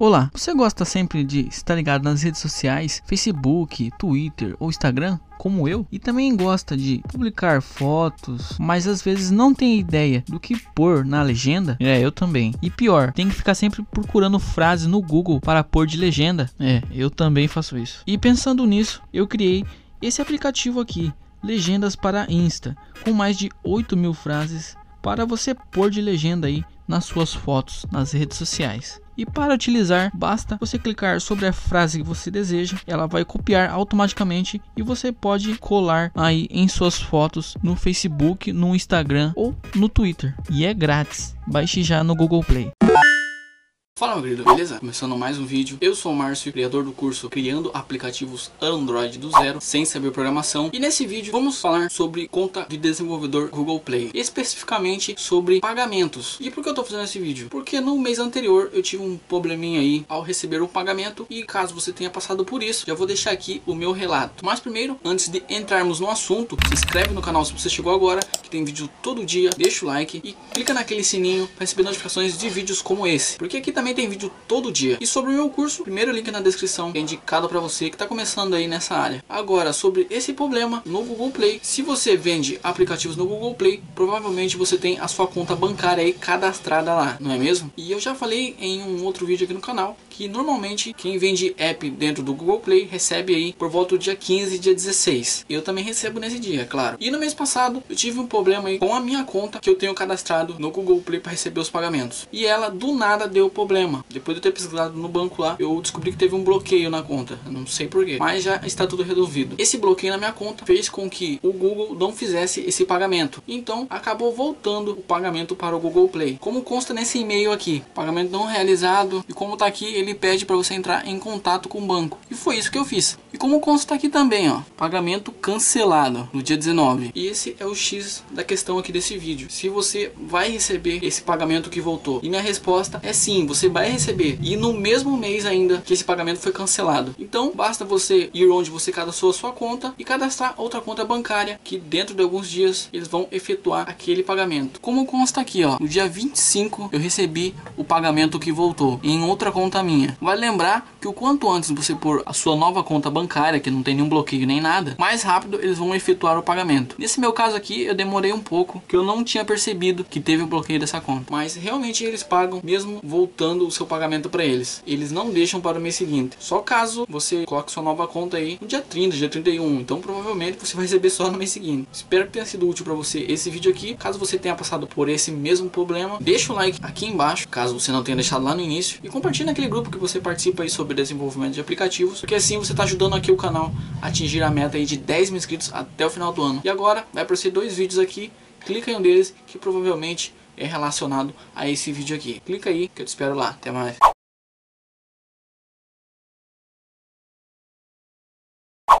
Olá, você gosta sempre de estar ligado nas redes sociais, Facebook, Twitter ou Instagram? Como eu, e também gosta de publicar fotos, mas às vezes não tem ideia do que pôr na legenda? É, eu também. E pior, tem que ficar sempre procurando frases no Google para pôr de legenda? É, eu também faço isso. E pensando nisso, eu criei esse aplicativo aqui, Legendas para Insta, com mais de 8 mil frases para você pôr de legenda aí nas suas fotos nas redes sociais. E para utilizar, basta você clicar sobre a frase que você deseja, ela vai copiar automaticamente e você pode colar aí em suas fotos no Facebook, no Instagram ou no Twitter. E é grátis. Baixe já no Google Play. Fala meu querido, beleza? Começando mais um vídeo, eu sou o Márcio, criador do curso Criando Aplicativos Android do Zero, sem saber programação. E nesse vídeo vamos falar sobre conta de desenvolvedor Google Play Especificamente sobre pagamentos. E por que eu tô fazendo esse vídeo? Porque no mês anterior eu tive um probleminha aí ao receber o pagamento E caso você tenha passado por isso, já vou deixar aqui o meu relato. Mas primeiro, antes de entrarmos no assunto, se inscreve no canal se você chegou agora Que tem vídeo todo dia, deixa o like e clica naquele sininho para receber notificações de vídeos como esse. Porque aqui também também tem vídeo todo dia. E sobre o meu curso, primeiro link na descrição, é indicado para você que está começando aí nessa área. Agora, sobre esse problema no Google Play, se você vende aplicativos no Google Play, provavelmente você tem a sua conta bancária aí cadastrada lá, não é mesmo? E eu já falei em um outro vídeo aqui no canal que normalmente quem vende app dentro do Google Play recebe aí por volta do dia 15, dia 16. Eu também recebo nesse dia, claro. E no mês passado eu tive um problema aí com a minha conta que eu tenho cadastrado no Google Play para receber os pagamentos. E ela do nada deu problema. Depois de eu ter pesquisado no banco lá, eu descobri que teve um bloqueio na conta. Não sei porquê, mas já está tudo resolvido. Esse bloqueio na minha conta fez com que o Google não fizesse esse pagamento. Então acabou voltando o pagamento para o Google Play. Como consta nesse e-mail aqui, pagamento não realizado e como está aqui, ele ele pede para você entrar em contato com o banco. E foi isso que eu fiz. E como consta aqui também, ó, pagamento cancelado no dia 19. E esse é o X da questão aqui desse vídeo. Se você vai receber esse pagamento que voltou. E minha resposta é sim, você vai receber. E no mesmo mês ainda que esse pagamento foi cancelado. Então basta você ir onde você cadastrou a sua conta e cadastrar outra conta bancária que dentro de alguns dias eles vão efetuar aquele pagamento. Como consta aqui, ó, no dia 25 eu recebi o pagamento que voltou em outra conta minha. Vale lembrar que o quanto antes você pôr a sua nova conta bancária, que não tem nenhum bloqueio nem nada, mais rápido eles vão efetuar o pagamento. Nesse meu caso aqui, eu demorei um pouco, que eu não tinha percebido que teve o bloqueio dessa conta. Mas realmente eles pagam mesmo voltando o seu pagamento para eles. Eles não deixam para o mês seguinte. Só caso você coloque sua nova conta aí no dia 30, dia 31. Então provavelmente você vai receber só no mês seguinte. Espero que tenha sido útil para você esse vídeo aqui. Caso você tenha passado por esse mesmo problema, deixa o like aqui embaixo, caso você não tenha deixado lá no início. E compartilhe naquele grupo que você participa aí sobre desenvolvimento de aplicativos, porque assim você está ajudando aqui o canal atingir a meta aí de 10 mil inscritos até o final do ano. E agora vai aparecer dois vídeos aqui, clica em um deles que provavelmente é relacionado a esse vídeo aqui. Clica aí que eu te espero lá. Até mais.